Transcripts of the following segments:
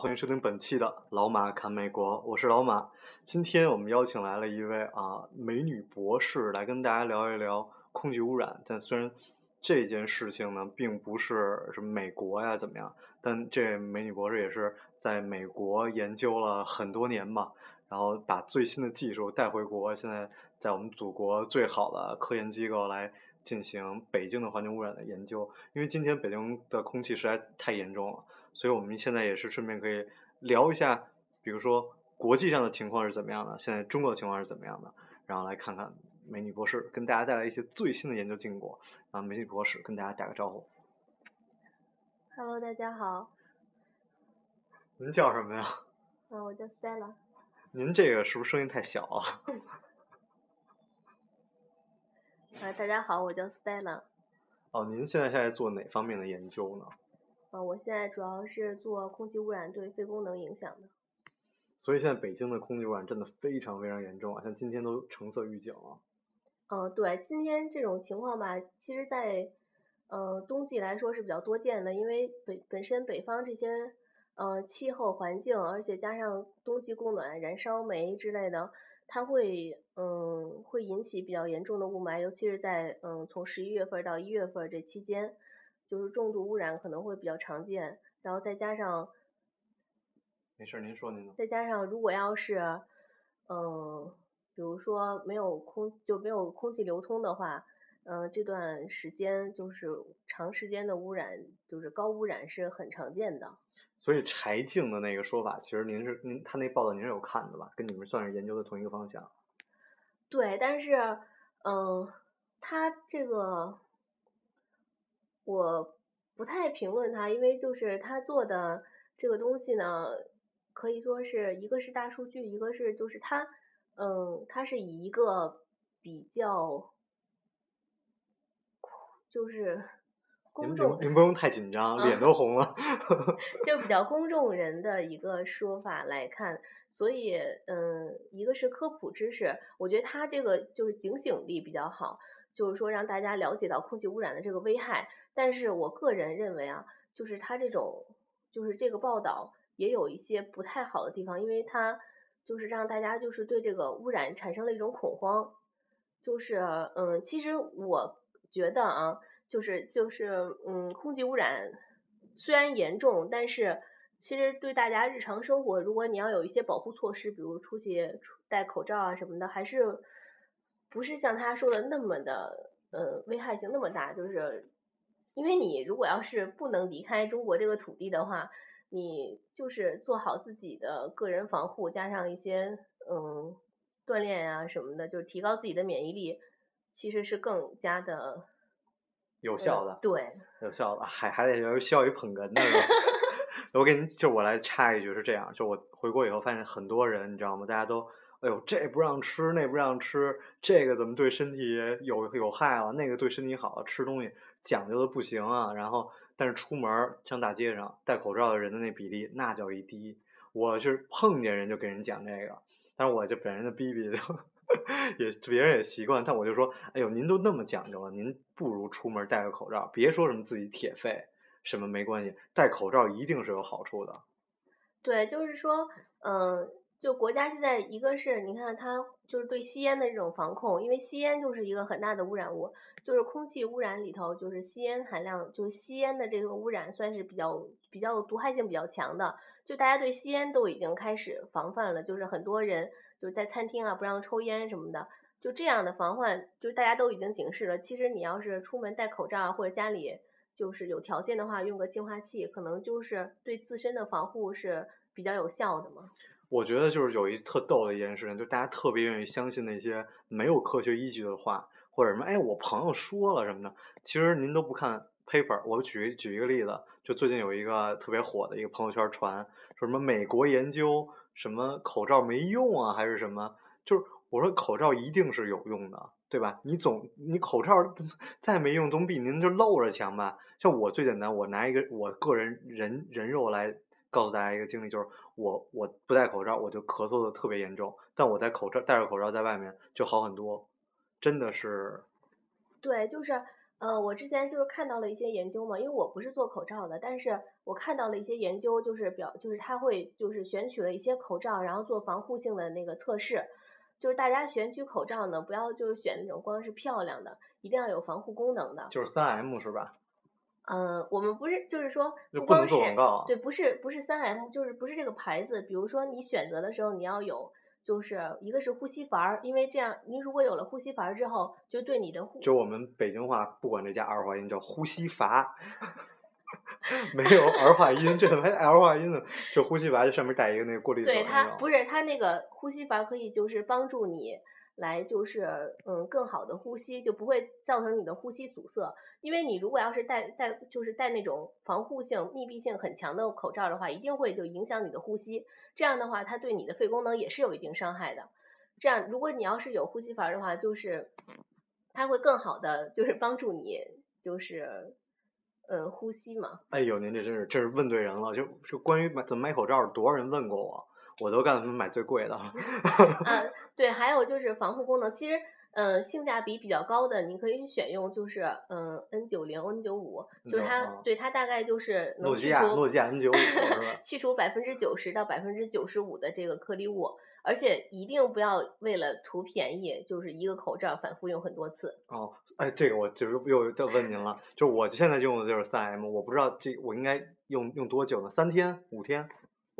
欢迎收听本期的老马侃美国，我是老马。今天我们邀请来了一位啊美女博士来跟大家聊一聊空气污染。但虽然这件事情呢，并不是什么美国呀怎么样，但这美女博士也是在美国研究了很多年嘛，然后把最新的技术带回国，现在在我们祖国最好的科研机构来进行北京的环境污染的研究。因为今天北京的空气实在太严重了。所以我们现在也是顺便可以聊一下，比如说国际上的情况是怎么样的，现在中国的情况是怎么样的，然后来看看美女博士跟大家带来一些最新的研究进果。啊，美女博士跟大家打个招呼。Hello，大家好，您叫什么呀？嗯，我叫 Stella。您这个是不是声音太小啊？啊，大家好，我叫 Stella。哦，您现在在做哪方面的研究呢？呃，我现在主要是做空气污染对肺功能影响的。所以现在北京的空气污染真的非常非常严重啊，像今天都橙色预警了。嗯、对，今天这种情况吧，其实在呃冬季来说是比较多见的，因为北本身北方这些呃气候环境，而且加上冬季供暖、燃烧煤之类的，它会嗯会引起比较严重的雾霾，尤其是在嗯从十一月份到一月份这期间，就是重度污染可能会比较常见，然后再加上没事儿，您说您的。再加上如果要是，嗯，比如说没有空就没有空气流通的话，嗯、这段时间就是长时间的污染，就是高污染是很常见的。所以柴静的那个说法，其实您是您他那报道您是有看的吧？跟你们算是研究的同一个方向。对，但是，嗯，他这个我不太评论他，因为就是他做的这个东西呢，可以说是一个是大数据，一个是就是他，嗯，他是以一个比较，就是公众您您不用太紧张，脸都红了。就比较公众人的一个说法来看，所以嗯，一个是科普知识，我觉得它这个就是警醒力比较好，就是说让大家了解到空气污染的这个危害。但是我个人认为啊，就是它这种就是这个报道也有一些不太好的地方，因为它就是让大家就是对这个污染产生了一种恐慌，就是嗯，其实我觉得啊。就是就是嗯，空气污染虽然严重，但是其实对大家日常生活，如果你要有一些保护措施，比如出去戴口罩啊什么的，还是不是像他说的那么的呃危害性那么大？就是因为你如果要是不能离开中国这个土地的话，你就是做好自己的个人防护，加上一些嗯锻炼啊什么的，就是提高自己的免疫力，其实是更加的。有效的，对，有效的，还还得有需要一捧哏的。我给您，就我来插一句是这样，就我回国以后发现很多人，你知道吗？大家都，哎呦，这不让吃，那不让吃，这个怎么对身体有有害了？那个对身体好，吃东西讲究的不行啊。然后，但是出门上大街上戴口罩的人的那比例那叫一低。我是碰见人就给人讲这个，但是我就本人的逼逼就。也别人也习惯，但我就说，哎呦，您都那么讲究了，您不如出门戴个口罩，别说什么自己铁肺，什么没关系，戴口罩一定是有好处的。对，就是说，嗯，就国家现在一个是你看它就是对吸烟的这种防控，因为吸烟就是一个很大的污染物，就是空气污染里头就是吸烟含量，就是吸烟的这个污染算是比较比较毒害性比较强的，就大家对吸烟都已经开始防范了，就是很多人。就是在餐厅啊，不让抽烟什么的，就这样的防范，就是大家都已经警示了。其实你要是出门戴口罩，或者家里就是有条件的话，用个净化器，可能就是对自身的防护是比较有效的嘛。我觉得就是有一特逗的一件事情，就大家特别愿意相信那些没有科学依据的话，或者什么，哎，我朋友说了什么的。其实您都不看 paper。我举举一个例子，就最近有一个特别火的一个朋友圈传，说什么美国研究。什么口罩没用啊，还是什么？就是我说口罩一定是有用的，对吧？你总你口罩再没用，总比您这露着强吧？像我最简单，我拿一个我个人人人肉来告诉大家一个经历，就是我我不戴口罩，我就咳嗽的特别严重，但我戴口罩戴着口罩在外面就好很多，真的是。对，就是。呃，我之前就是看到了一些研究嘛，因为我不是做口罩的，但是我看到了一些研究，就是表，就是他会就是选取了一些口罩，然后做防护性的那个测试，就是大家选取口罩呢，不要就是选那种光是漂亮的，一定要有防护功能的。就是三 M 是吧？嗯，我们不是，就是说就不光是对，不是不是三 M，就是不是这个牌子，比如说你选择的时候你要有。就是一个是呼吸阀儿，因为这样，你如果有了呼吸阀儿之后，就对你的呼就我们北京话不管这加儿化音叫呼吸阀，没有儿化音，这还 L 化音呢。就呼吸阀这上面带一个那个过滤嘴。对它不是它那个呼吸阀可以就是帮助你。来就是嗯，更好的呼吸就不会造成你的呼吸阻塞。因为你如果要是戴戴就是戴那种防护性、密闭性很强的口罩的话，一定会就影响你的呼吸。这样的话，它对你的肺功能也是有一定伤害的。这样，如果你要是有呼吸阀的话，就是它会更好的就是帮助你就是嗯呼吸嘛。哎呦，您这真是这是问对人了。就就关于买怎么买口罩，多少人问过我。我都干他们买最贵的。嗯，对，还有就是防护功能，其实嗯性价比比较高的，你可以选用就是嗯 N 九零 N 九五，就是它对它大概就是能去除诺基亚 N 九五？去除百分之九十到百分之九十五的这个颗粒物，而且一定不要为了图便宜，就是一个口罩反复用很多次。哦，哎，这个我就是又要问您了，就是我现在用的就是三 M，我不知道这我应该用用多久呢？三天？五天？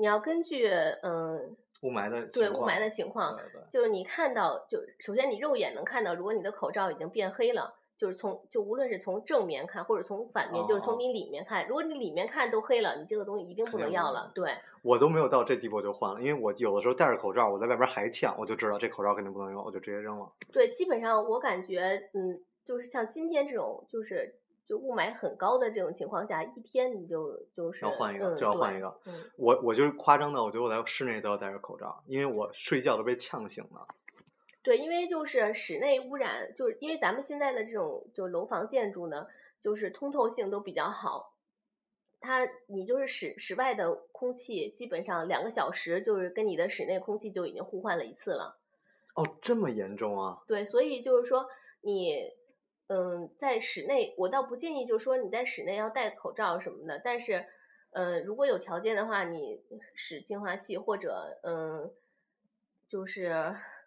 你要根据嗯雾霾的对雾霾的情况，就是你看到就首先你肉眼能看到，如果你的口罩已经变黑了，就是从就无论是从正面看或者从反面，就是从你里面看，如果你里面看都黑了，你这个东西一定不能要了。对，我都没有到这地步就换了，因为我有的时候戴着口罩，我在外边还呛，我就知道这口罩肯定不能用，我就直接扔了。对，基本上我感觉嗯，就是像今天这种就是。就雾霾很高的这种情况下，一天你就就是要换一个，就要换一个。嗯，我我就是夸张的，我觉得我在室内都要戴着口罩，因为我睡觉都被呛醒了。对，因为就是室内污染，就是因为咱们现在的这种就楼房建筑呢，就是通透性都比较好，它你就是室室外的空气基本上两个小时就是跟你的室内空气就已经互换了一次了。哦，这么严重啊？对，所以就是说你。嗯，在室内我倒不建议，就是说你在室内要戴口罩什么的。但是，呃，如果有条件的话，你使净化器或者嗯，就是。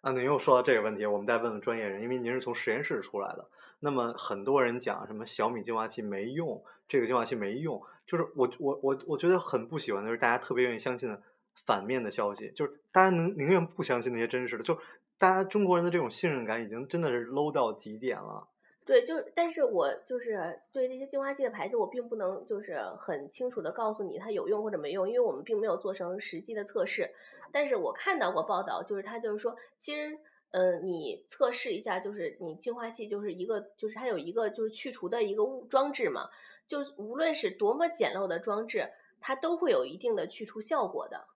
啊，您又说到这个问题，我们再问问专业人，因为您是从实验室出来的。那么很多人讲什么小米净化器没用，这个净化器没用，就是我我我我觉得很不喜欢的就是大家特别愿意相信的反面的消息，就是大家能宁愿不相信那些真实的，就大家中国人的这种信任感已经真的是 low 到极点了。对，就是，但是我就是对这些净化器的牌子，我并不能就是很清楚的告诉你它有用或者没用，因为我们并没有做成实际的测试。但是我看到过报道，就是它就是说，其实，嗯，你测试一下，就是你净化器就是一个，就是它有一个就是去除的一个物装置嘛，就无论是多么简陋的装置，它都会有一定的去除效果的。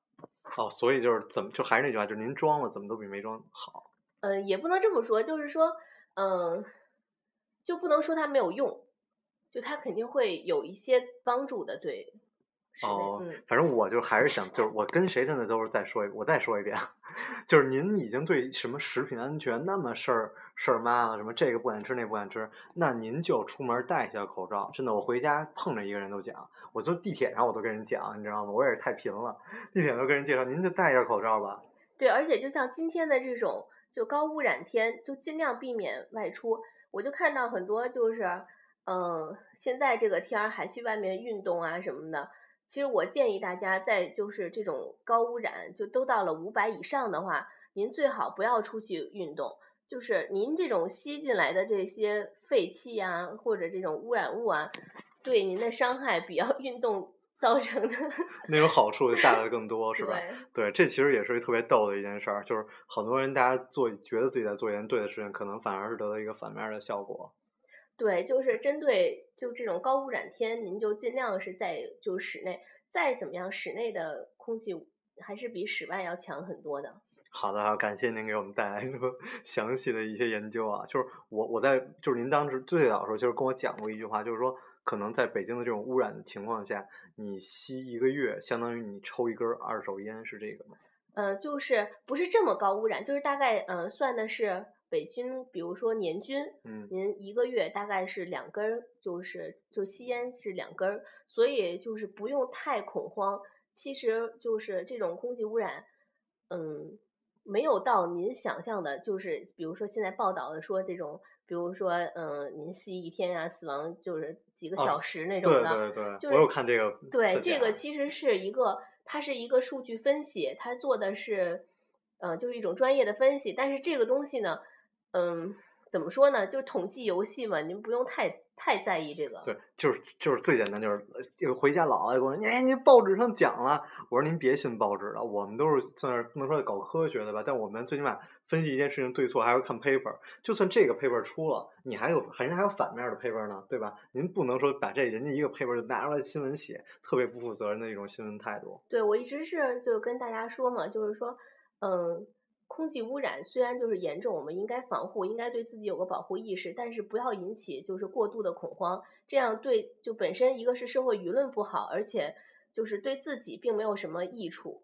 哦，所以就是怎么，就还是那句话，就是您装了，怎么都比没装好。嗯，也不能这么说，就是说，嗯。就不能说它没有用，就它肯定会有一些帮助的，对。哦，反正我就还是想，就是我跟谁真的都是再说一，我再说一遍，就是您已经对什么食品安全那么事儿事儿妈了，什么这个不敢吃，那不敢吃，那您就出门戴一下口罩。真的，我回家碰着一个人都讲，我坐地铁上我都跟人讲，你知道吗？我也是太贫了，地铁都跟人介绍，您就戴一下口罩吧。对，而且就像今天的这种就高污染天，就尽量避免外出。我就看到很多就是，嗯，现在这个天儿还去外面运动啊什么的。其实我建议大家在就是这种高污染，就都到了五百以上的话，您最好不要出去运动。就是您这种吸进来的这些废气啊，或者这种污染物啊，对您的伤害比要运动。造成的 那种好处就大的更多，是吧？对，这其实也是一特别逗的一件事儿，就是好多人大家做觉得自己在做一件对的事情，可能反而是得到一个反面的效果。对，就是针对就这种高污染天，您就尽量是在就室内，再怎么样室内的空气还是比室外要强很多的。好的，感谢您给我们带来这么 详细的一些研究啊。就是我我在就是您当时最早的时候，就是跟我讲过一句话，就是说可能在北京的这种污染的情况下，你吸一个月，相当于你抽一根二手烟，是这个吗？嗯，就是不是这么高污染，就是大概嗯算的是北京，比如说年均，嗯您一个月大概是两根儿，就是就吸烟是两根儿，所以就是不用太恐慌。其实就是这种空气污染，嗯，没有到您想象的，就是比如说现在报道的说这种，比如说嗯，您吸一天呀、死亡就是几个啊小时那种对的，对对，就是我有看这个对，这个其实是一个，它是一个数据分析，它做的是，呃，就是一种专业的分析。但是这个东西呢，嗯，怎么说呢？就是统计游戏嘛，您不用太太在意这个。对，就是就是最简单，就是呃回家姥姥就跟我说：“哎，您报纸上讲了。”我说：“您别信报纸了，我们都是算是不能说搞科学的吧，但我们最起码分析一件事情对错，还要看 paper。就算这个 paper 出了，你还有人家还有反面的 paper 呢，对吧？您不能说把这人家一个 paper 就拿出来新闻写，特别不负责任的一种新闻态度。对，我一直是就跟大家说嘛，就是说，嗯，空气污染虽然就是严重，我们应该防护，应该对自己有个保护意识，但是不要引起就是过度的恐慌，这样对就本身一个是社会舆论不好，而且就是对自己并没有什么益处。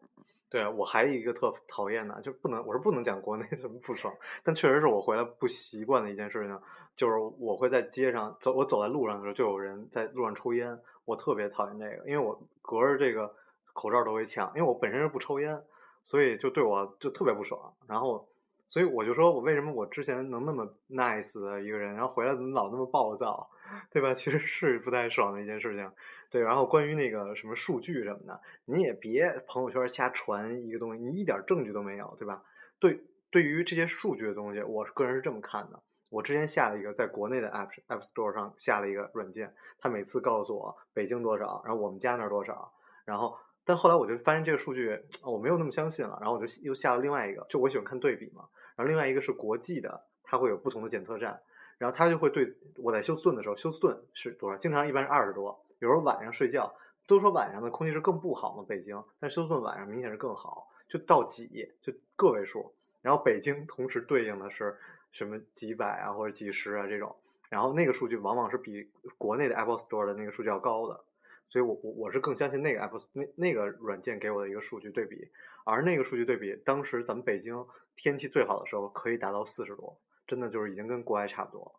对啊我还有一个特讨厌的，就不能我是不能讲国内 怎么不爽，但确实是我回来不习惯的一件事情，就是我会在街上走，我走在路上的时候就有人在路上抽烟，我特别讨厌这个，因为我隔着这个口罩都会呛，因为我本身是不抽烟，所以就对我就特别不爽，然后所以我就说我为什么我之前能那么 nice 的一个人，然后回来怎么老那么暴躁，对吧？其实是不太爽的一件事情。对，然后关于那个什么数据什么的，你也别朋友圈瞎传一个东西，你一点证据都没有，对吧？对，对于这些数据的东西，我个人是这么看的。我之前下了一个在国内的 App App Store 上下了一个软件，它每次告诉我北京多少，然后我们家那多少，然后但后来我就发现这个数据我没有那么相信了，然后我就又下了另外一个，就我喜欢看对比嘛，然后另外一个是国际的，它会有不同的检测站，然后它就会对我在休斯顿的时候，休斯顿是多少？经常一般是二十多。有时候晚上睡觉，都说晚上的空气是更不好嘛，北京，但休斯顿晚上明显是更好，就到几就个位数。然后北京同时对应的是什么几百啊或者几十啊这种，然后那个数据往往是比国内的 Apple Store 的那个数据要高的，所以我我我是更相信那个 app，那那个软件给我的一个数据对比，而那个数据对比，当时咱们北京天气最好的时候可以达到四十多，真的就是已经跟国外差不多了。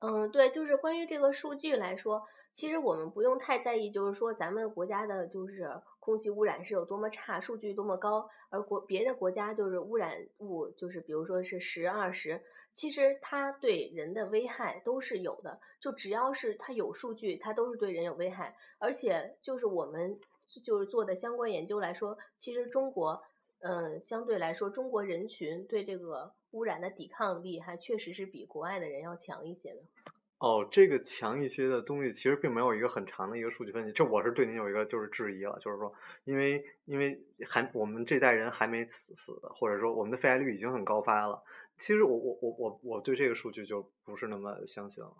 嗯，对，就是关于这个数据来说，其实我们不用太在意，就是说咱们国家的就是空气污染是有多么差，数据多么高，而国别的国家就是污染物就是比如说是十二十，其实它对人的危害都是有的，就只要是它有数据，它都是对人有危害，而且就是我们就是做的相关研究来说，其实中国。嗯，相对来说，中国人群对这个污染的抵抗力还确实是比国外的人要强一些的。哦，这个强一些的东西其实并没有一个很长的一个数据分析，这我是对您有一个就是质疑了，就是说，因为因为还我们这代人还没死死的，或者说我们的肺癌率已经很高发了，其实我我我我我对这个数据就不是那么相信了。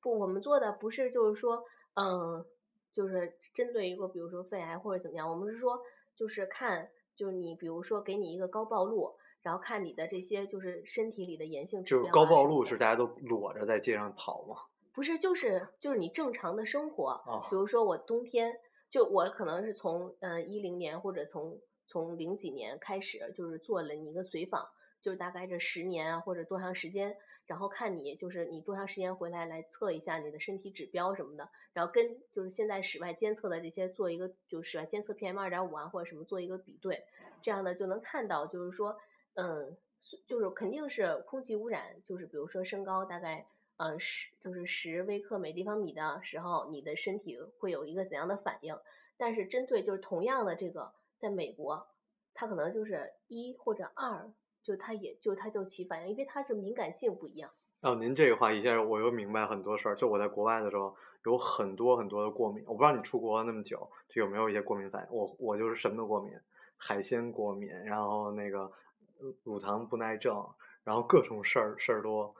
不，我们做的不是就是说，嗯，就是针对一个比如说肺癌或者怎么样，我们是说就是看。就是你，比如说给你一个高暴露，然后看你的这些就是身体里的炎性指标、啊。就是高暴露是大家都裸着在街上跑吗？不是，就是就是你正常的生活。哦、比如说我冬天，就我可能是从嗯一零年或者从从零几年开始，就是做了你一个随访，就是大概这十年啊或者多长时间，然后看你就是你多长时间回来来测一下你的身体指标什么的，然后跟就是现在室外监测的这些做一个就是室外监测 PM 二点五啊或者什么做一个比对，这样呢就能看到就是说嗯就是肯定是空气污染，就是比如说升高大概呃十就是十微克每立方米的时候，你的身体会有一个怎样的反应？但是针对就是同样的这个在美国，它可能就是一或者二。就它也就它就起反应，因为它是敏感性不一样。哦，您这个话一下我又明白很多事儿。就我在国外的时候，有很多很多的过敏。我不知道你出国那么久，就有没有一些过敏反应？我我就是什么都过敏，海鲜过敏，然后那个乳糖不耐症，然后各种事儿事儿多。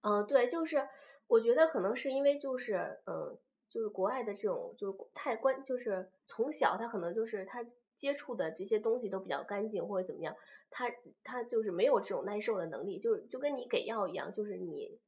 嗯，对，就是我觉得可能是因为就是嗯，就是国外的这种就是太关，就是从小他可能就是他接触的这些东西都比较干净或者怎么样，他他就是没有这种耐受的能力，就是就跟你给药一样，就是你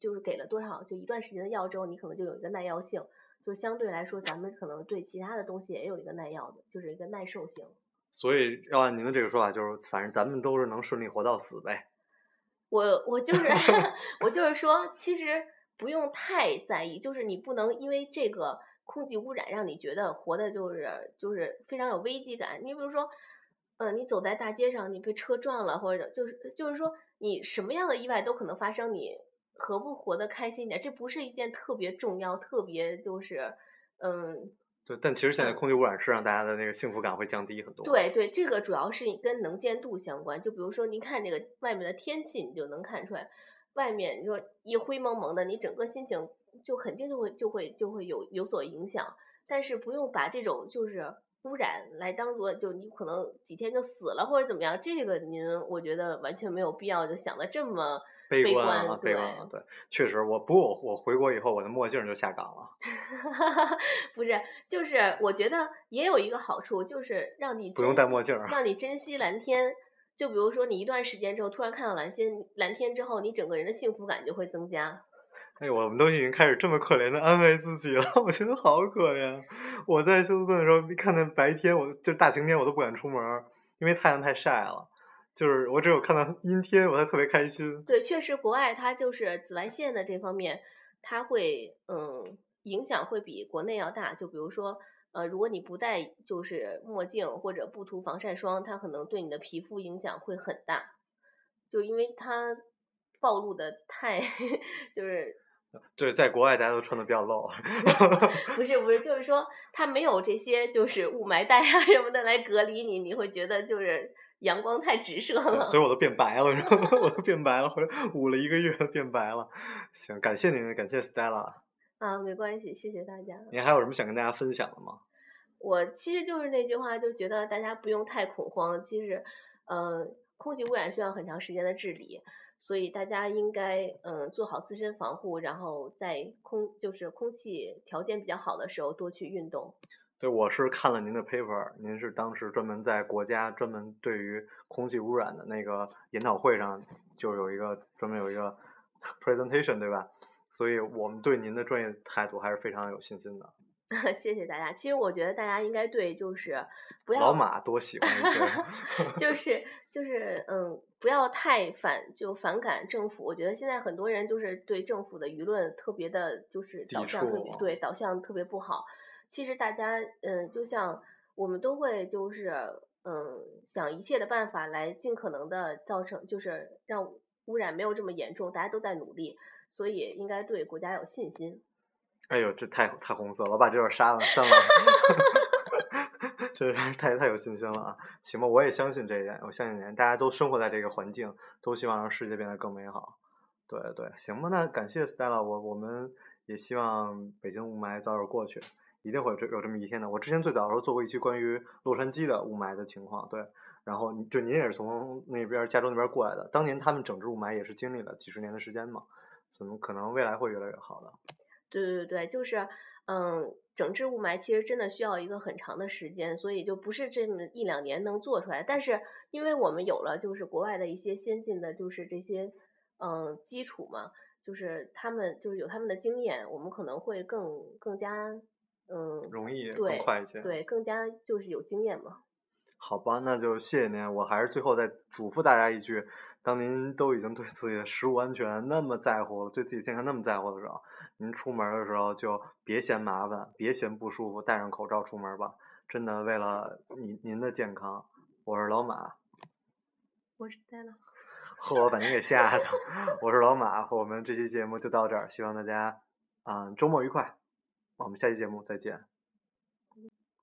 就是给了多少就一段时间的药之后，你可能就有一个耐药性，就相对来说咱们可能对其他的东西也有一个耐药的，就是一个耐受性。所以要按您的这个说法，就是反正咱们都是能顺利活到死呗。我我就是 我就是说，其实不用太在意，就是你不能因为这个空气污染让你觉得活的就是就是非常有危机感。你比如说，嗯，你走在大街上，你被车撞了，或者就是就是说，你什么样的意外都可能发生，你何不活得开心一点，这不是一件特别重要、特别就是嗯。对，但其实现在空气污染是让大家的那个幸福感会降低很多。对对，这个主要是跟能见度相关。就比如说，您看这个外面的天气，你就能看出来，外面你说一灰蒙蒙的，你整个心情就肯定就会就会就会有有所影响。但是不用把这种就是污染来当做就你可能几天就死了或者怎么样，这个您我觉得完全没有必要就想的这么。悲观了，悲观了，对，确实，我不过我我回国以后，我的墨镜就下岗了。不是，就是我觉得也有一个好处，就是让你不用戴墨镜，让你珍惜蓝天。就比如说，你一段时间之后突然看到蓝天，蓝天之后，你整个人的幸福感就会增加。哎，我们都已经开始这么可怜的安慰自己了，我觉得好可怜。我在休斯顿的时候，一看到白天，我就大晴天，我都不敢出门，因为太阳太晒了。就是我只有看到阴天，我才特别开心。对，确实国外它就是紫外线的这方面，它会嗯影响会比国内要大。就比如说，呃，如果你不戴就是墨镜或者不涂防晒霜，它可能对你的皮肤影响会很大。就因为它暴露的太 就是。对，在国外大家都穿的比较露。不是不是，就是说它没有这些就是雾霾带啊什么的来隔离你，你会觉得就是。阳光太直射了，所以我都变白了，我都变白了，回来捂了一个月变白了。行，感谢您，感谢 Stella。啊，没关系，谢谢大家。您还有什么想跟大家分享的吗？我其实就是那句话，就觉得大家不用太恐慌。其实，呃，空气污染需要很长时间的治理，所以大家应该嗯做好自身防护，然后在空就是空气条件比较好的时候多去运动。对，我是看了您的 paper，您是当时专门在国家专门对于空气污染的那个研讨会上，就有一个专门有一个 presentation，对吧？所以我们对您的专业态度还是非常有信心的。谢谢大家。其实我觉得大家应该对就是不要老马多喜欢一些，就是就是嗯，不要太反就反感政府。我觉得现在很多人就是对政府的舆论特别的，就是导向特别对导向特别不好。其实大家，嗯，就像我们都会，就是，嗯，想一切的办法来尽可能的造成，就是让污染没有这么严重。大家都在努力，所以应该对国家有信心。哎呦，这太太红色了，我把这段删了，删了。这是太太有信心了啊！行吧，我也相信这一点，我相信您，大家都生活在这个环境，都希望让世界变得更美好。对对，行吧，那感谢 Stella，我我们也希望北京雾霾早点过去。一定会有这有这么一天的。我之前最早的时候做过一期关于洛杉矶的雾霾的情况，对，然后就您也是从那边加州那边过来的，当年他们整治雾霾也是经历了几十年的时间嘛，怎么可能未来会越来越好的？对对对就是，嗯，整治雾霾其实真的需要一个很长的时间，所以就不是这么一两年能做出来。但是因为我们有了就是国外的一些先进的就是这些嗯基础嘛，就是他们就是有他们的经验，我们可能会更更加。嗯，容易更快一些，对，更加就是有经验嘛。好吧，那就谢谢您。我还是最后再嘱咐大家一句：当您都已经对自己的食物安全那么在乎了，对自己健康那么在乎的时候，您出门的时候就别嫌麻烦，别嫌不舒服，戴上口罩出门吧。真的，为了您您的健康，我是老马，我是戴了，呵，我把您给吓的。我是老马，我们这期节目就到这儿，希望大家啊周末愉快。我们下期节目再见。